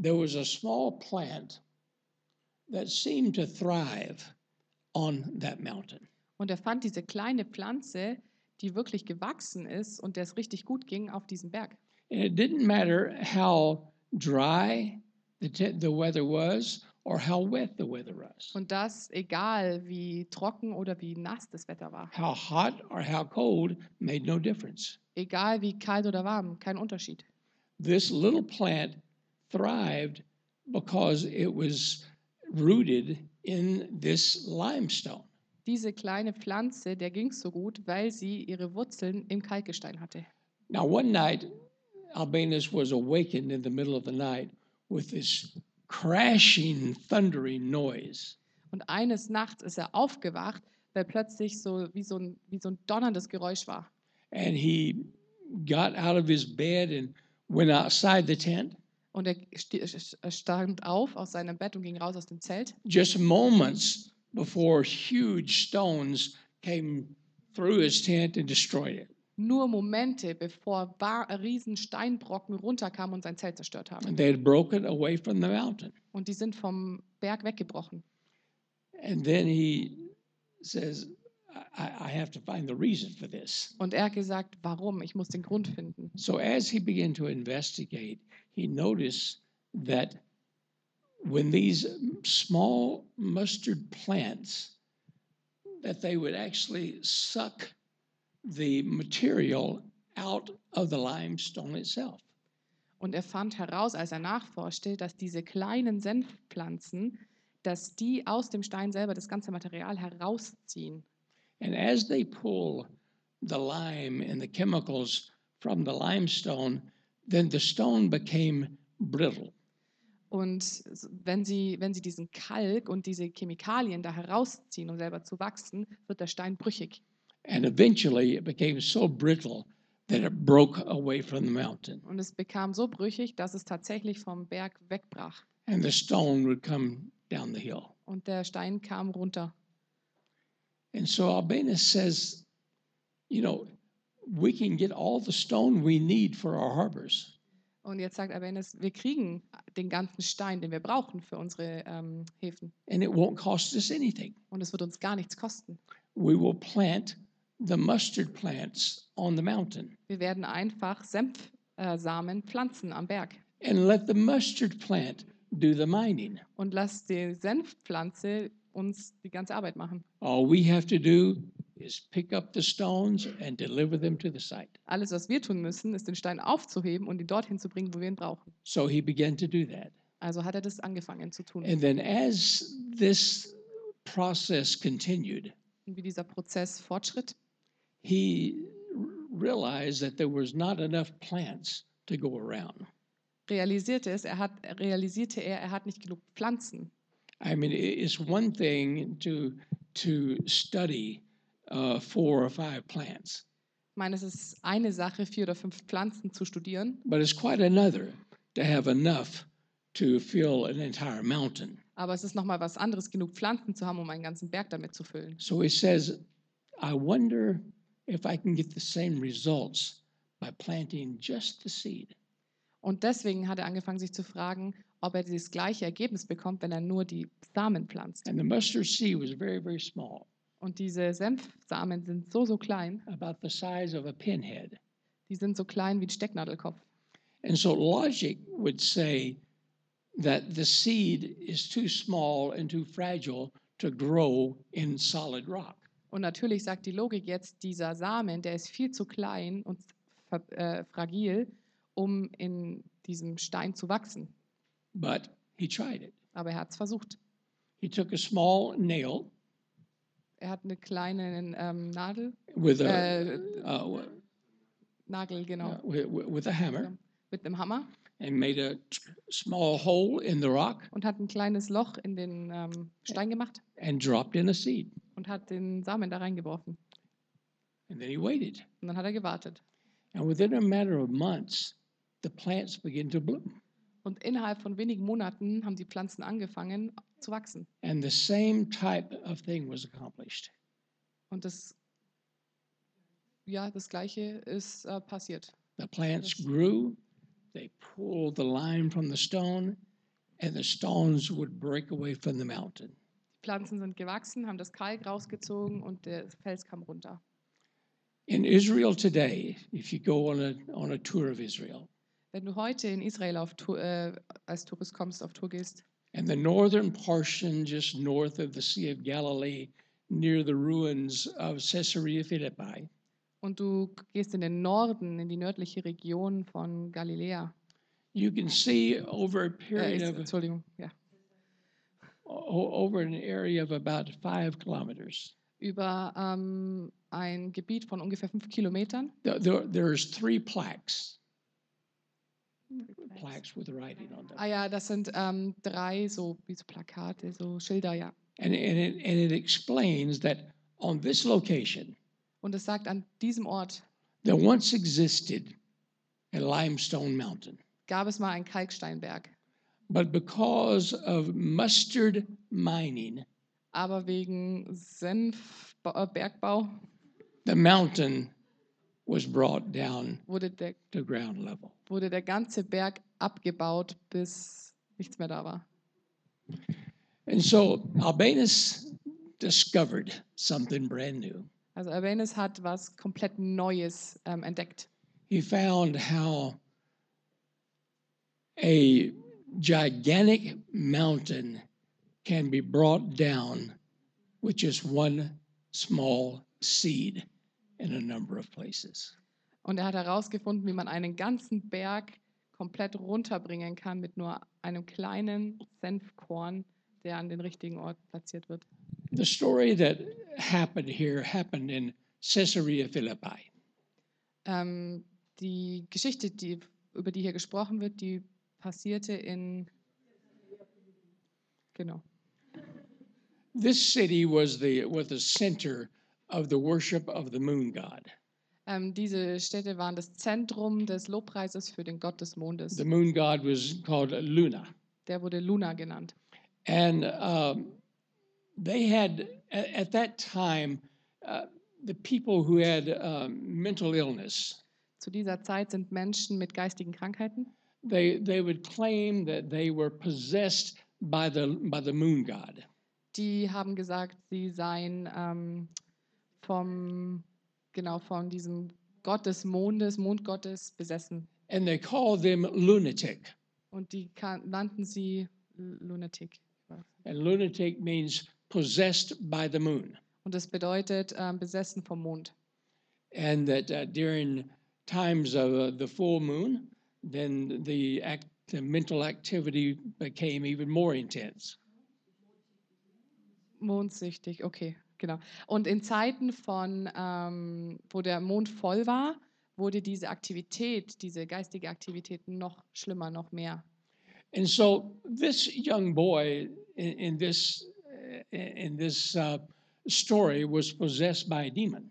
there was a small plant that seemed to thrive on that mountain. Und er fand diese kleine Pflanze, die wirklich gewachsen ist und der es richtig gut ging auf diesem Berg. And it didn't matter how dry the, the weather was or how wet the weather was, Und das egal, wie trocken oder wie nass das Wetter war. how hot or how cold made no difference. Egal wie kalt oder warm, kein Unterschied. This little plant thrived because it was rooted in this limestone. Diese kleine Pflanze, der ging so gut, weil sie ihre Wurzeln im Kalkgestein hatte. Now, one night, Albinus was awakened in the middle of the night with this crashing, thundering noise. Und eines Nachts ist er aufgewacht, weil plötzlich so wie so ein, wie so ein donnerndes Geräusch war. And he got out of his bed and went outside the tent. Und er er stand auf aus seinem Bett und ging raus aus dem Zelt. Just moments before huge stones came through his tent and destroyed it. Nur Momente, bevor riesen Steinbrocken runterkamen und sein Zelt zerstört haben. And they had broken away from the mountain. Und die sind vom Berg weggebrochen. And then he says, I, I have to find the reason for this. Und er hat gesagt, warum? Ich muss den Grund finden. So as he began to investigate, he noticed that when these small mustard plants that they would actually suck the material out of the limestone itself. Und er fand heraus, als er nachforschte, dass diese kleinen Senfpflanzen, dass die aus dem Stein selber das ganze Material herausziehen. And as they pull the lime and the chemicals from the limestone, then the stone became brittle. Und wenn sie, wenn sie diesen Kalk und diese Chemikalien da herausziehen, um selber zu wachsen, wird der Stein brüchig. And eventually it became so brittle that it broke away from the mountain. Und es bekam so brüchig, dass es tatsächlich vom Berg wegbrach. And the stone would come down the hill. Und der Stein kam runter. And so Albinus says, you know, we can get all the stone we need for our harbors. Und jetzt sagt Abenes, wir kriegen den ganzen Stein, den wir brauchen für unsere ähm, Häfen. and it won't cost us anything. Und es wird uns gar nichts kosten. We will plant the mustard plants on the mountain Wir werden einfach Senfsamen äh, pflanzen am Berg. and let the mustard plant do the mining. Und lass die Senfpflanze uns die ganze Arbeit machen. All we have to do is pick up the stones and deliver them to the site. Alles, was wir tun müssen, ist den Stein aufzuheben und ihn dorthin zu bringen, wo wir ihn brauchen. So he began to do that. Also hat er das angefangen zu tun. And then as this process continued, Und wie dieser Prozess fortschritt, he realized that there was not enough plants to go around. realisierte es, er hat, realisierte er, er hat nicht genug Pflanzen. I mean, it's one thing to to study uh, four or five plants, Ich meine, es ist eine Sache, vier oder fünf Pflanzen zu studieren, but it's quite another to have enough to fill an entire mountain. aber es ist nochmal was anderes, genug Pflanzen zu haben, um einen ganzen Berg damit zu füllen. So he says, I wonder if I can get the same results by planting just the seed. Und deswegen hat er angefangen, sich zu fragen, ob er das gleiche Ergebnis bekommt, wenn er nur die Samen pflanzt. And the mustard seed was very, very small, Und diese Senfsamen sind so, so klein, about the size of a pinhead. die sind so klein wie ein Stecknadelkopf. And so logic would say that the seed is too small and too fragile to grow in solid rock. Und natürlich sagt die Logik jetzt, dieser Samen, der ist viel zu klein und äh, fragil, um in diesem Stein zu wachsen. But he tried it. Aber er hat es versucht. He took a small nail Er hat eine kleine ähm, Nadel, with a, äh, uh, Nagel, genau, with, with a hammer mit einem Hammer and made a small hole in the rock und hat ein kleines Loch in den ähm, Stein gemacht and dropped in a seed. und hat den Samen da reingeworfen. And then he waited. Und dann hat er gewartet. And within a matter of months, the plants began to bloom. Und innerhalb von wenigen Monaten haben die Pflanzen angefangen zu wachsen. And the same type of thing was accomplished. Und das, ja, das Gleiche ist äh, passiert. The plants grew, they pulled the lime from the stone, and the stones would break away from the mountain. Die Pflanzen sind gewachsen, haben das Kalk rausgezogen und der Fels kam runter. In Israel today, if you go on a, on a tour of Israel, Wenn du heute in Israel auf Tour, äh, als Tourist kommst, auf Tour gehst, and the northern portion just north of the Sea of Galilee, near the ruins of Caesarea Philippi, und du gehst in den Norden, in die nördliche Region von Galiläa, you can see over a äh, period ist, of Entschuldigung, ja, over an area of about five kilometers. über ähm, ein Gebiet von ungefähr fünf Kilometern. There- there's three plaques, plaques with writing on them. Ah ja, das sind ähm, drei so wie so Plakate, so Schilder, ja. And, and, it, and it explains that on this location, Und es sagt, an diesem Ort there once existed a limestone mountain. gab es mal einen Kalksteinberg. But because of mustard mining, Aber wegen Senfbergbau the mountain was brought down wurde der, to ground level. wurde der ganze Berg abgebaut, bis nichts mehr da war. And so Albanus discovered something brand new. Also Urbanus hat was komplett Neues ähm, entdeckt. He found how a gigantic mountain can be brought down with just one small seed in a number of places. Und er hat herausgefunden, wie man einen ganzen Berg komplett runterbringen kann mit nur einem kleinen Senfkorn, der an den richtigen Ort platziert wird. The story that happened here happened in Caesarea Philippi. Ähm, die Geschichte, die, über die hier gesprochen wird, die passierte in. Genau. This city was the was the center of the worship of the moon god. Ähm, diese Städte waren das Zentrum des Lobpreises für den Gott des Mondes. The moon god was called Luna, Der wurde Luna genannt. and um, they had at, at that time uh, the people who had um, mental illness. Zu dieser Zeit sind Menschen mit geistigen Krankheiten. They they would claim that they were possessed by the by the moon god. Die haben gesagt, sie seien ähm, vom, genau, von diesem Gott des Mondes, Mondgottes besessen. and they called them lunatic. Und die nannten sie Lunatic. And lunatic means possessed by the moon. Und das bedeutet ähm, besessen vom Mond. And that uh, during times of uh, the full moon, then the, act, the mental activity became even more intense. Mondsüchtig, okay, genau. Und in Zeiten von, ähm, wo der Mond voll war, wurde diese Aktivität, diese geistige Aktivität noch schlimmer, noch mehr. And so this young boy in, in this, uh, in this uh, story was possessed by a demon.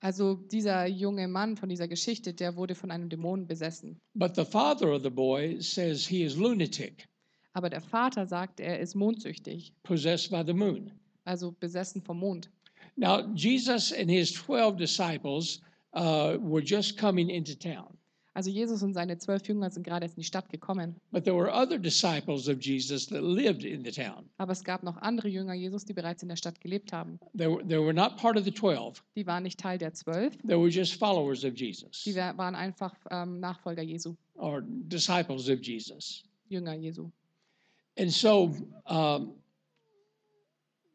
Also dieser junge Mann von dieser Geschichte, der wurde von einem Dämon besessen. But the father of the boy says he is lunatic, Aber der Vater sagt, er ist mondsüchtig, possessed by the moon. Also besessen vom Mond. Now, Jesus and his 12 disciples uh, were just coming into town, Also Jesus und seine zwölf Jünger sind gerade erst in die Stadt gekommen. but there were other disciples of Jesus that lived in the town. Aber es gab noch andere Jünger Jesus, die bereits in der Stadt gelebt haben. They were, they were not part of the 12, Die waren nicht Teil der zwölf, they were just followers of Jesus die wa- waren einfach ähm, Nachfolger Jesu, or disciples of Jesus. Jünger Jesu. And so um,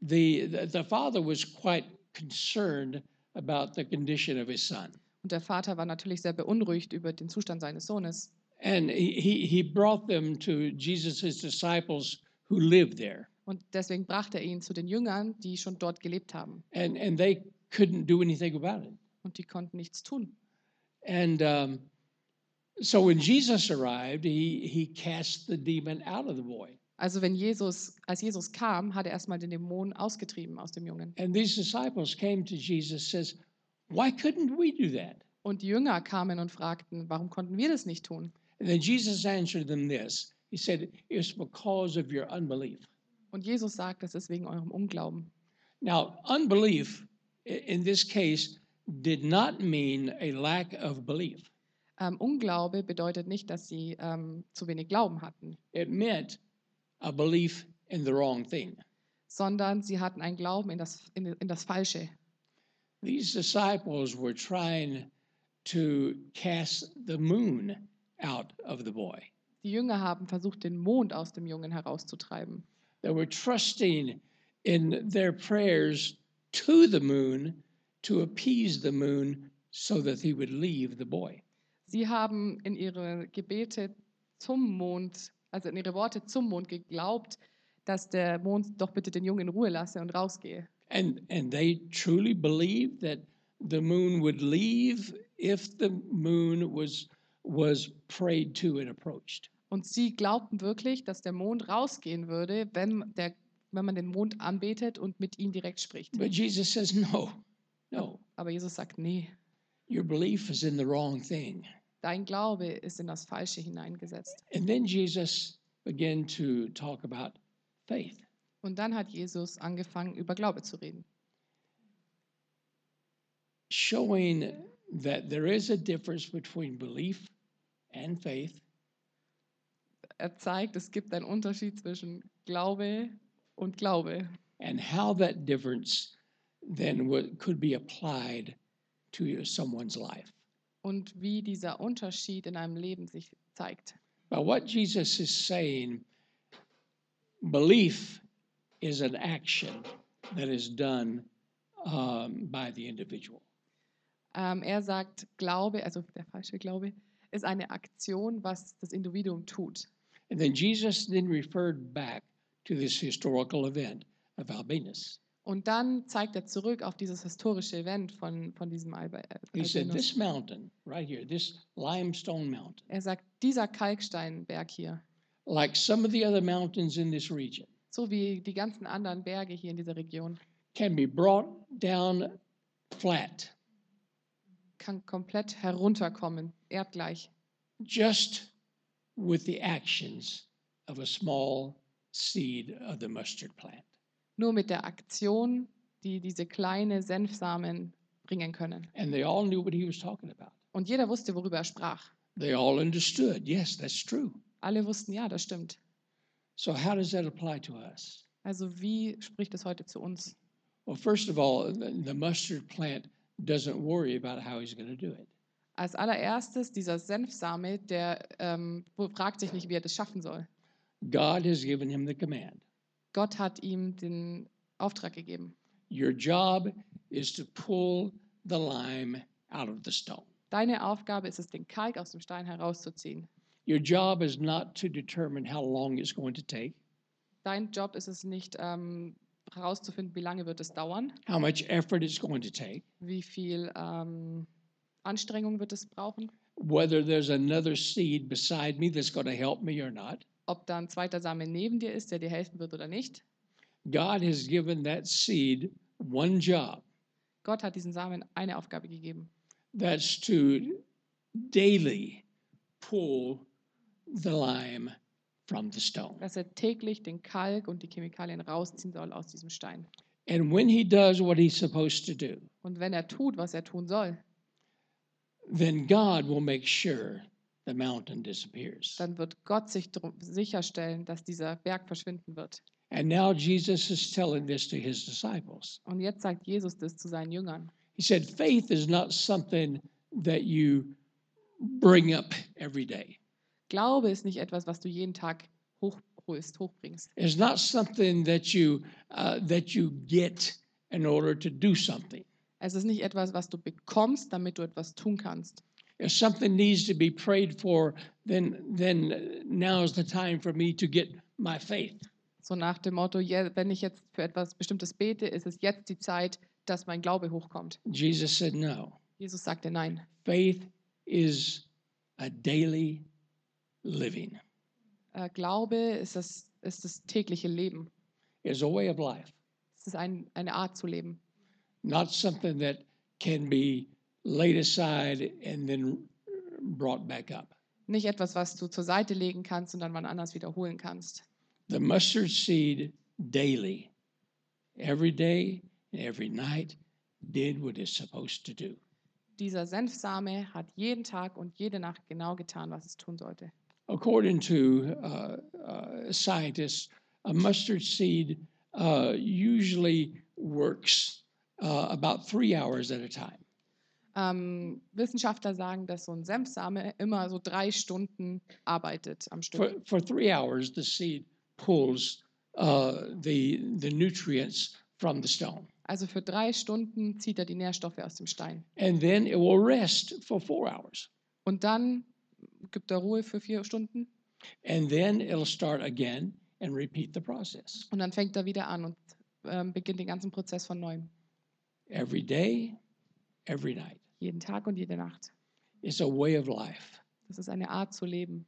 the, the, the father was quite concerned about the condition of his son. Und der Vater war natürlich sehr beunruhigt über den Zustand seines Sohnes. And he, he, he brought them to Jesus' disciples who lived there. Und deswegen brachte er ihn zu den Jüngern, die schon dort gelebt haben. and and they couldn't do anything about it. Und die konnten nichts tun. And um, so when Jesus arrived, he he cast the demon out of the boy. Also wenn Jesus, als Jesus kam, hat er erstmal den Dämon ausgetrieben aus dem Jungen. And these disciples came to Jesus, says, "Why couldn't we do that?" Und die Jünger kamen und fragten, warum konnten wir das nicht tun? And then Jesus answered them this. He said, "It's because of your unbelief." Und Jesus sagt, das ist wegen eurem Unglauben. Now, unbelief in this case did not mean a lack of belief. Ähm, Unglaube bedeutet nicht, dass sie ähm, zu wenig Glauben hatten, It meant a belief in the wrong thing. sondern sie hatten einen Glauben in das, in, in das Falsche. These disciples were trying to cast the moon out of the boy. Die Jünger haben versucht, den Mond aus dem Jungen herauszutreiben. They were trusting in their prayers to the moon to appease the moon so that he would leave the boy. Sie haben in ihre Gebete zum Mond, also in ihre Worte zum Mond geglaubt, dass der Mond doch bitte den Jungen in Ruhe lasse und rausgehe. And, and they truly believed that the moon would leave if the moon was, was prayed to and approached. Und sie glaubten wirklich, dass der Mond rausgehen würde, wenn, der, wenn man den Mond anbetet und mit ihm direkt spricht. But Jesus says, no, no, Aber Jesus sagt, nee, your belief is in the wrong thing. Dein Glaube ist in das Falsche hineingesetzt. And then Jesus began to talk about faith. Und dann hat Jesus angefangen, über Glaube zu reden. showing that there is a difference between belief and faith, Er zeigt, es gibt einen Unterschied zwischen Glaube und Glaube and how that difference then could be applied to someone's life. Und wie dieser Unterschied in einem Leben sich zeigt. But what Jesus is saying, belief is an action that is done um, by the individual. Ähm, er sagt, Glaube, also der falsche Glaube, ist eine Aktion, was das Individuum tut. And then Jesus then referred back to this historical event of Albinus. Und dann zeigt er zurück auf dieses historische Event von, von diesem äh, He said, Albinus. This mountain right here, this limestone mountain, Er sagt, dieser Kalksteinberg hier, like some of the other mountains in this region, so wie die ganzen anderen Berge hier in dieser Region, can be brought down flat. Kann komplett herunterkommen, erdgleich, just with the actions of a small seed of the mustard plant. Nur mit der Aktion, die diese kleine Senfsamen bringen können. And they all knew what he was talking about. Und jeder wusste, worüber er sprach. They all understood, yes, that's true. Alle wussten, ja, das stimmt. So, how does that apply to us? Also wie spricht es heute zu uns? Well, first of all, the mustard plant doesn't worry about how he's going to do it. Als allererstes, dieser Senfsame, der ähm, fragt sich nicht, wie er das schaffen soll. God has given him the command. Gott hat ihm den Auftrag gegeben. Your job is to pull the lime out of the stone. Deine Aufgabe ist es, den Kalk aus dem Stein herauszuziehen. Your job is not to determine how long it's going to take, Dein Job ist es nicht, ähm, herauszufinden, wie lange wird es dauern, how much effort it's going to take, wie viel ähm, Anstrengung wird es brauchen, whether there's another seed beside me that's going to help me or not. Ob da ein zweiter Same neben dir ist, der dir helfen wird oder nicht. God has given that seed one job Gott hat diesen Samen eine Aufgabe gegeben. that's to daily pull the lime from the stone. dass er täglich den Kalk und die Chemikalien rausziehen soll aus diesem Stein. And when he does what he's supposed to do, Und wenn er tut, was er tun soll, then God will make sure the mountain disappears. dann wird Gott sich sicherstellen, dass dieser Berg verschwinden wird. And now Jesus is telling this to his disciples. Und jetzt sagt Jesus das zu seinen Jüngern. He said, faith is not something that you bring up every day. Glaube ist nicht etwas, was du jeden Tag hochholst, hochbringst. It's not something that you uh, that you get in order to do something. Es ist nicht etwas, was du bekommst, damit du etwas tun kannst. If something needs to be prayed for, then then now is the time for me to get my faith. So nach dem Motto, ja, wenn ich jetzt für etwas Bestimmtes bete, ist es jetzt die Zeit, dass mein Glaube hochkommt. Jesus said, no. Jesus sagte nein. Faith is a daily living. Äh, Glaube ist das, ist das tägliche Leben. It's a way of life, Es ist ein, eine Art zu leben. not something that can be laid aside and then brought back up. Nicht etwas, was du zur Seite legen kannst und dann wann anders wiederholen kannst. The mustard seed daily, every day and every night, did what it's supposed to do. Dieser Senfsame hat jeden Tag und jede Nacht genau getan, was es tun sollte. According to uh, uh, scientists, a mustard seed uh, usually works uh, about three hours at a time. Ähm, Wissenschaftler sagen, dass so ein Senfsame immer so drei Stunden arbeitet am Stück. For, for three hours, the seed pulls uh, the, the nutrients from the stone. Also für drei Stunden zieht er die Nährstoffe aus dem Stein. And then it will rest for four hours. Und dann gibt er Ruhe für vier Stunden And then it'll start again and repeat the process. und dann fängt er wieder an und ähm, beginnt den ganzen Prozess von neuem. Every day, every night. Jeden Tag und jede Nacht. It's a way of life. Das ist eine Art zu leben.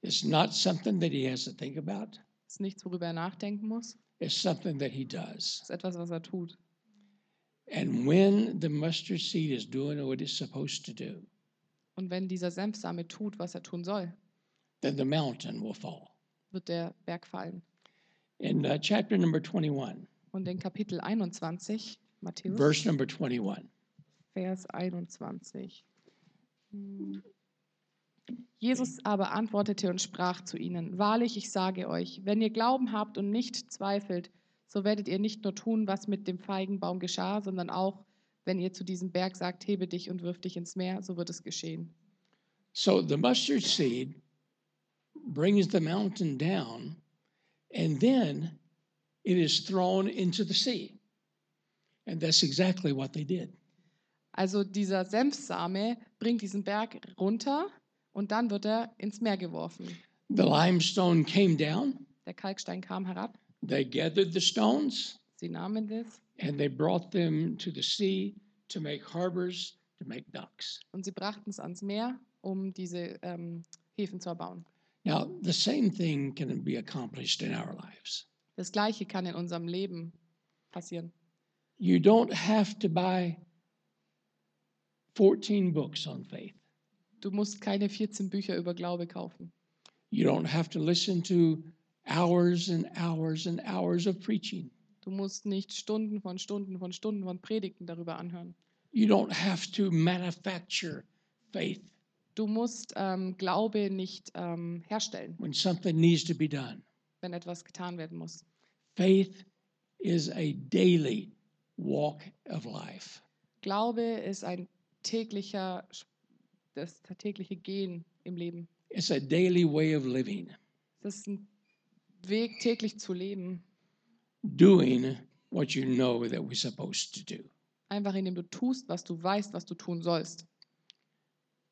It's not something that he has to think about. Das ist nichts, worüber er nachdenken muss. It's something that he does. Das ist etwas, was er tut. And when the mustard seed is doing what it's supposed to do, Und wenn dieser Senfsame tut, was er tun soll, then the mountain will fall. wird der Berg fallen. In uh, chapter number 21, Und in Kapitel 21, Matthäus, verse number 21, Vers 21. Hm. Jesus aber antwortete und sprach zu ihnen, Wahrlich, ich sage euch, wenn ihr Glauben habt und nicht zweifelt, so werdet ihr nicht nur tun, was mit dem Feigenbaum geschah, sondern auch, wenn ihr zu diesem Berg sagt, hebe dich und wirf dich ins Meer, so wird es geschehen. So the mustard seed brings the mountain down, and then it is thrown into the sea. And that's exactly what they did. Also dieser Senfsame bringt diesen Berg runter und dann wird er ins Meer geworfen. The limestone came down, Der Kalkstein kam herab, they gathered the stones, Sie nahmen das and they brought them to the sea to make harbors, to make docks. und sie brachten es ans Meer, um diese ähm, Häfen zu erbauen. Now, the same thing can be accomplished in our lives. Das Gleiche kann in unserem Leben passieren. You don't have to buy 14 books on faith. Du musst keine 14 Bücher über Glaube kaufen. You don't have to listen to hours and hours and hours of preaching. Du musst nicht Stunden von Stunden von Stunden von Predigten darüber anhören. You don't have to manufacture faith Du musst ähm, Glaube nicht ähm, herstellen, when something needs to be done. wenn etwas getan werden muss. Faith is a daily walk of life. Glaube ist ein täglicher, das tägliche Gehen im Leben. It's a daily way of living, Das ist ein Weg, täglich zu leben. doing what you know that we're supposed to do, Einfach indem du tust, was du weißt, was du tun sollst.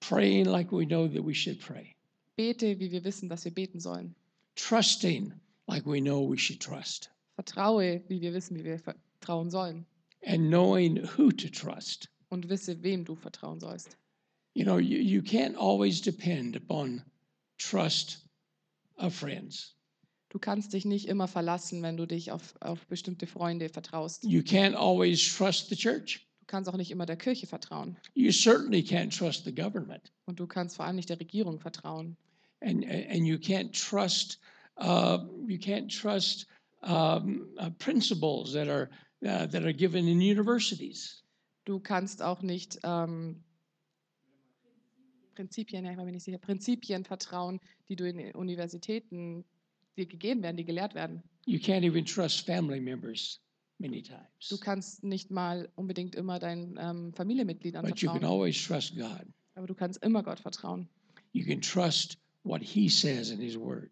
praying like we know that we should pray, Bete, wie wir wissen, dass wir beten sollen. trusting like we know we should trust, Vertraue, wie wir wissen, wie wir vertrauen sollen. and knowing who to trust. Und wisse, wem du vertrauen sollst. You know, you, you can't always depend upon trust of friends. Du kannst dich nicht immer verlassen, wenn du dich auf, auf bestimmte Freunde vertraust. You can't always trust the church. Du kannst auch nicht immer der Kirche vertrauen. You certainly can't trust the government. Und du kannst vor allem nicht der Regierung vertrauen. And, and you can't trust, uh, you can't trust um, uh, principles that are, uh, that are given in universities. Du kannst auch nicht ähm, Prinzipien, ja, ich war mir nicht sicher, Prinzipien vertrauen, die du in Universitäten dir gegeben werden, die gelehrt werden. You can't even trust family members many Du times. kannst nicht mal unbedingt immer deinen ähm, Familienmitgliedern But you can vertrauen, always trust God. aber du kannst immer Gott vertrauen. You can trust what He says in His Word.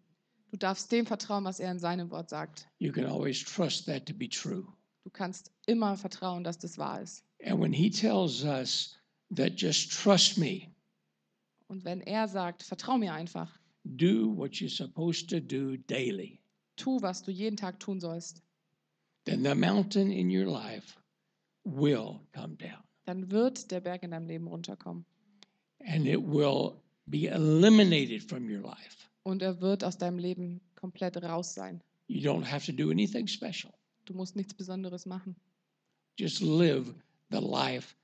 Du darfst dem vertrauen, was er in seinem Wort sagt. You can always trust that to be true. Du kannst immer vertrauen, dass das wahr ist. And when He tells us that just trust me, Und wenn er sagt, vertrau mir einfach, do what you're supposed to do daily, tu, was du jeden Tag tun sollst, then the mountain in your life will come down dann wird der Berg in deinem Leben runterkommen. and it will be eliminated from your life. Und er wird aus deinem Leben komplett raus sein. You don't have to do anything special. Du musst nichts Besonderes machen. Just live the life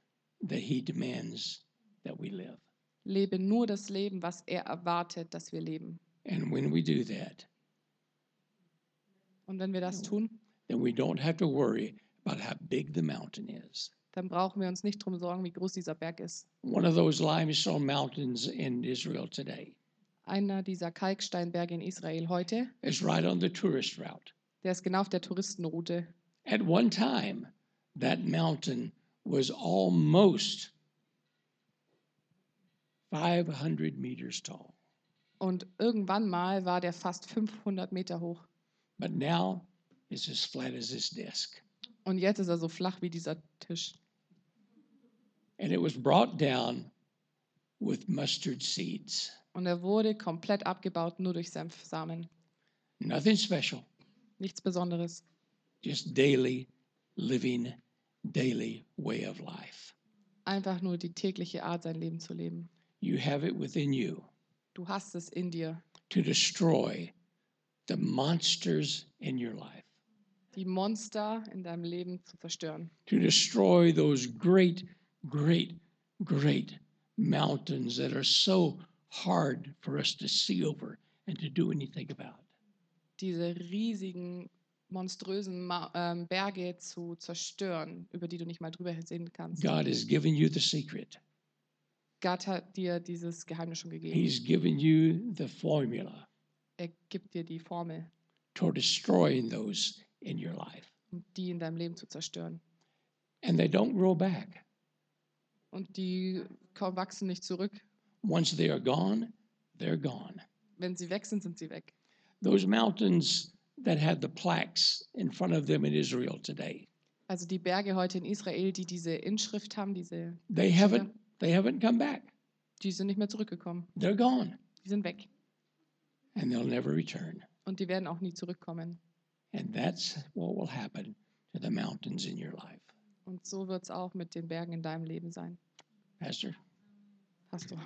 that He demands that we live. Lebe nur das Leben, was er erwartet, dass wir leben. And when we do that, Und wenn wir das tun, then we don't have to worry about how big the mountain is. dann brauchen wir uns nicht drum sorgen, wie groß dieser Berg ist. One of those limestone mountains in Israel today Einer dieser Kalksteinberge in Israel heute, is right on the tourist route. der ist genau auf der Touristenroute. At one time, that mountain was almost 500 meters tall, Und irgendwann mal war der fast 500 Meter hoch. but now it's as flat as this disc. Und jetzt ist er so flach wie dieser Tisch. And it was brought down with mustard seeds. Und er wurde komplett abgebaut, nur durch Senfsamen. Nothing special, Nichts Besonderes. just daily living, daily way of life. Einfach nur die tägliche Art, sein Leben zu leben. You have it within you Du hast es in dir, to destroy the monsters in your life, die Monster in deinem Leben zu zerstören. to destroy those great, great, great mountains that are so hard for us to see over and to do anything about. Diese riesigen, monströsen ähm, Berge zu zerstören, über die du nicht mal drüber sehen kannst. God has given you the secret. Gott hat dir dieses Geheimnis schon gegeben. He's given you the formula Er gibt dir die Formel, toward destroying those in your life. um die in deinem Leben zu zerstören. And they don't grow back. Und die wachsen nicht zurück. Once they are gone, they're gone. Wenn sie weg sind, sind sie weg. Those mountains that have the plaques in front of them in Israel today, Also die Berge heute in Israel, die diese Inschrift haben, diese, they haven't they haven't come back. die sind nicht mehr zurückgekommen. They're gone. Die sind weg. And they'll never return. Und die werden auch nie zurückkommen. And that's what will happen to the mountains in your life. Und so wird es auch mit den Bergen in deinem Leben sein. Pastor? Pastor.